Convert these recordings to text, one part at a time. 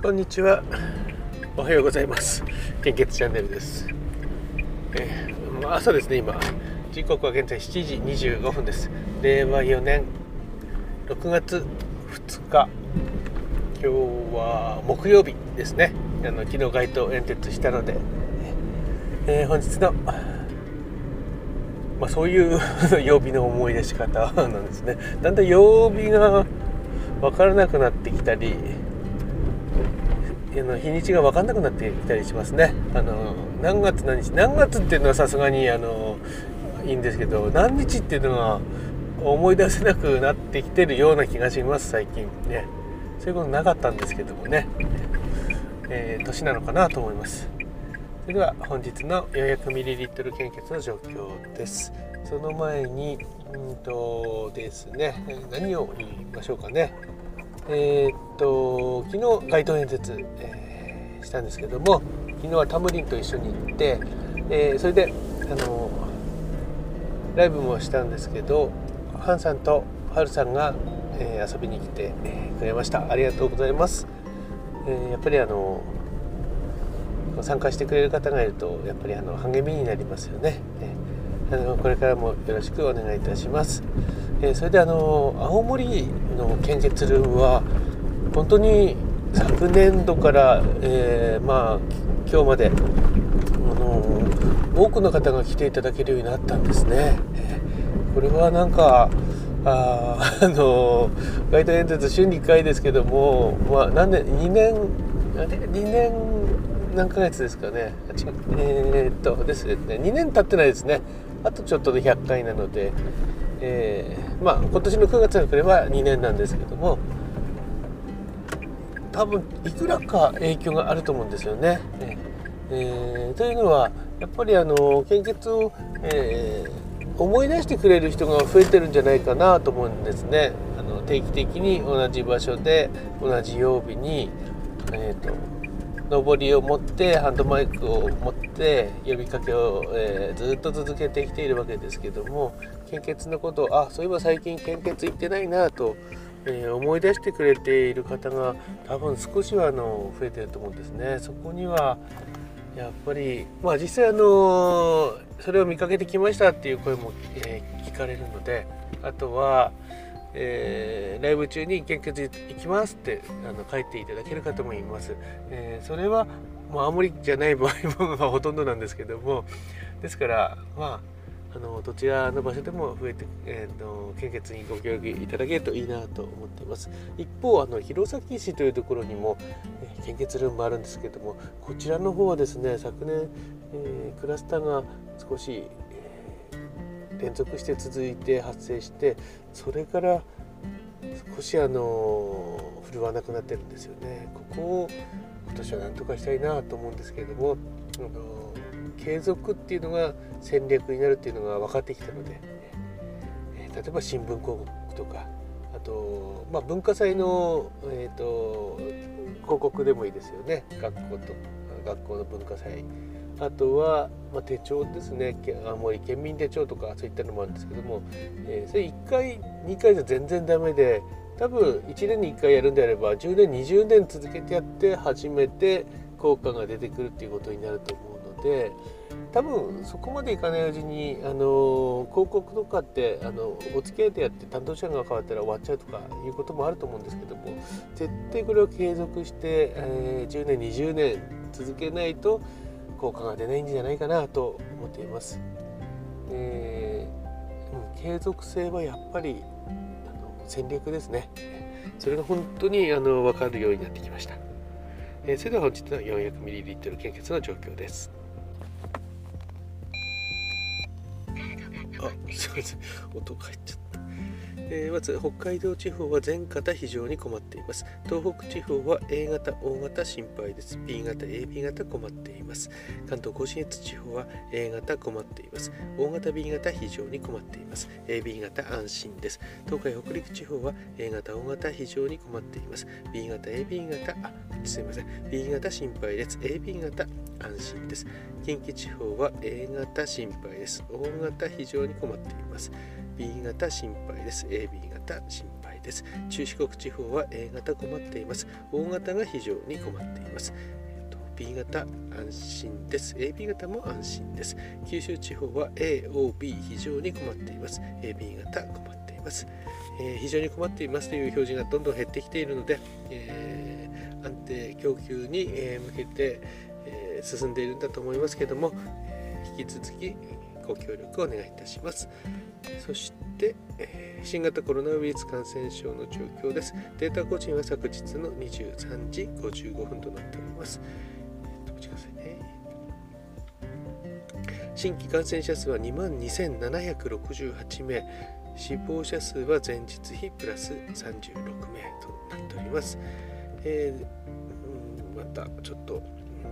こんにちは。おはようございます。献血チャンネルです。えーまあ朝ですね、今。時刻は現在7時25分です。令和4年6月2日。今日は木曜日ですね。あの昨日街頭演説したので、えー本日の、まあ、そういう 曜日の思い出し方なんですね。だんだん曜日が分からなくなってきたり、の日にちが分かんなくなってきたりしますね。あの何月何日何月っていうのはさすがにあのいいんですけど何日っていうのは思い出せなくなってきてるような気がします最近ね。そういうことなかったんですけどもね、えー年なのかなと思います。それでは本日の 400ml 献血の状況です。その前にうんとですね何を言いましょうかね。えーっと昨日街頭演説、えーしたんですけども昨日はタムリンと一緒に行って、えーそれであのライブもしたんですけどハンさんとハルさんが、え遊びに来て、くれました。ありがとうございます、えやっぱりあの参加してくれる方がいるとやっぱりあの励みになりますよね、えーあのこれからもよろしくお願いいたします、えーそれであの青森の献血ルームは本当に昨年度から、えーまあ今日まであの多くの方が来ていただけるようになったんですね、これはなんかあ あの街頭演説週に1回ですけども、まあ、何年2年あれ？2年何ヶ月ですかね。えーっとですね。2年経ってないですね。あとちょっとで100回なので、えーまあ今年の9月が来れば2年なんですけども多分いくらか影響があると思うんですよね。えーというのはやっぱりあの献血を、えー思い出してくれる人が増えてるんじゃないかなと思うんですね。あの定期的に同じ場所で同じ曜日に、えー、と上りを持ってハンドマイクを持って呼びかけを、えーずっと続けてきているわけですけども献血のことをあそういえば最近献血行ってないなと、えー思い出してくれている方が多分少しはあの増えてると思うんですね。そこにはやっぱりまあ実際あのそれを見かけてきましたっていう声も、えー聞かれるのであとは、えーライブ中に献血行きますってあの書いていただける方もいます。えーそれはまあ青森じゃない場合もほとんどなんですけども ですからまああのどちらの場所でも増えて、えー、の献血にご協力いただけるといいなと思っています一方あの弘前市というところにも、えー献血ルームあるんですけどもこちらの方はですね昨年、えークラスターが少し、連続して続いて発生してそれから少しあの振るわなくなってるんですよね。ここを今年は何とかしたいなと思うんですけれどもあの継続っていうのが戦略になるっていうのが分かってきたので、え例えば新聞広告とかあと、まあ、文化祭の、えー、と広告でもいいですよね。学校と学校の文化祭。あとは、まあ、手帳ですね。青森県民手帳とかそういったのもあるんですけども、えーそれ1回2回じゃ全然ダメで多分1年に1回やるんであれば10年20年続けてやって初めて効果が出てくるっていうことになると思うので多分そこまでいかないうちにあの広告とかってあのお付き合いでやって担当者が変わったら終わっちゃうとかいうこともあると思うんですけども絶対これを継続して、えー10年20年続けないと効果が出ないんじゃないかなと思っています。えーうん、継続性はやっぱりあの戦略ですね。それが本当にあの分かるようになってきました。えーそれでは本日の 400ml 献血の状況です。あ、すみません。音が入っちゃった。えーまず北海道地方は全型非常に困っています。東北地方は A 型 O 型心配です。B 型 AB 型困っています。関東甲信越地方は A 型困っています。O 型 B 型非常に困っています。AB 型安心です。東海北陸地方は A 型 O 型非常に困っています。B 型 AB 型あすいません。B 型心配です。AB 型安心です。近畿地方は A 型心配です。O 型非常に困っています。B 型心配です。AB 型心配です。中四国地方は A 型困っています。O 型が非常に困っています。B 型安心です。AB 型も安心です。九州地方は AOB 非常に困っています。AB 型困っています、えー、非常に困っていますという表示がどんどん減ってきているので、えー、安定供給に、え向けて、え進んでいるんだと思いますけども、え引き続きご協力をお願いいたします。そして、え新型コロナウイルス感染症の状況です。データ更新は昨日の23時55分となっております。新規感染者数は2万2768名。死亡者数は前日比プラス36名となっております、えー、またちょっと、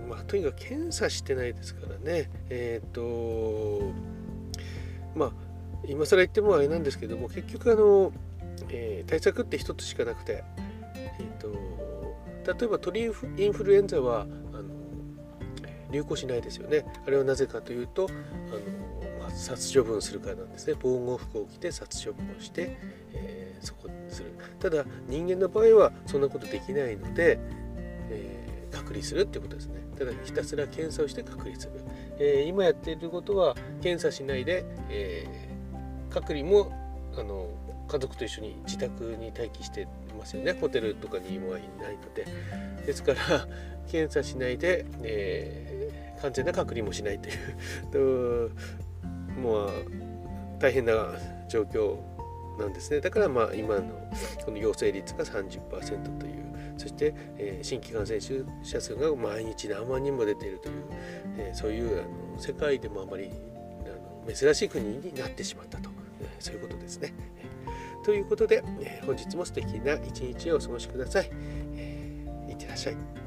まあ、とにかく検査してないですからね。えっ、ー、とまあ今更言ってもあれなんですけども結局あの、えー、対策って一つしかなくてえっ、と例えば鳥インフルエンザはあの流行しないですよね。あれはなぜかというとあの、まあ、殺処分するからなんですね。防護服を着て殺処分をして、えー、そこにする。ただ人間の場合はそんなことできないので、え、隔離するっていうことですね。ただひたすら検査をして隔離する、えー、今やっていることは検査しないで、え隔離もあの家族と一緒に自宅に待機してますよね。ホテルとかにはいないので。ですから検査しないで、え完全な隔離もしないという。もう大変な状況なんですね。だからまあ今のこの陽性率が30%というそして、えー、新規感染者数が毎日何万人も出ているという、えー、そういうあの世界でもあまりあの珍しい国になってしまったと、えー、そういうことですね。ということで、えー、本日も素敵な一日をお過ごしください。えー、いってらっしゃい。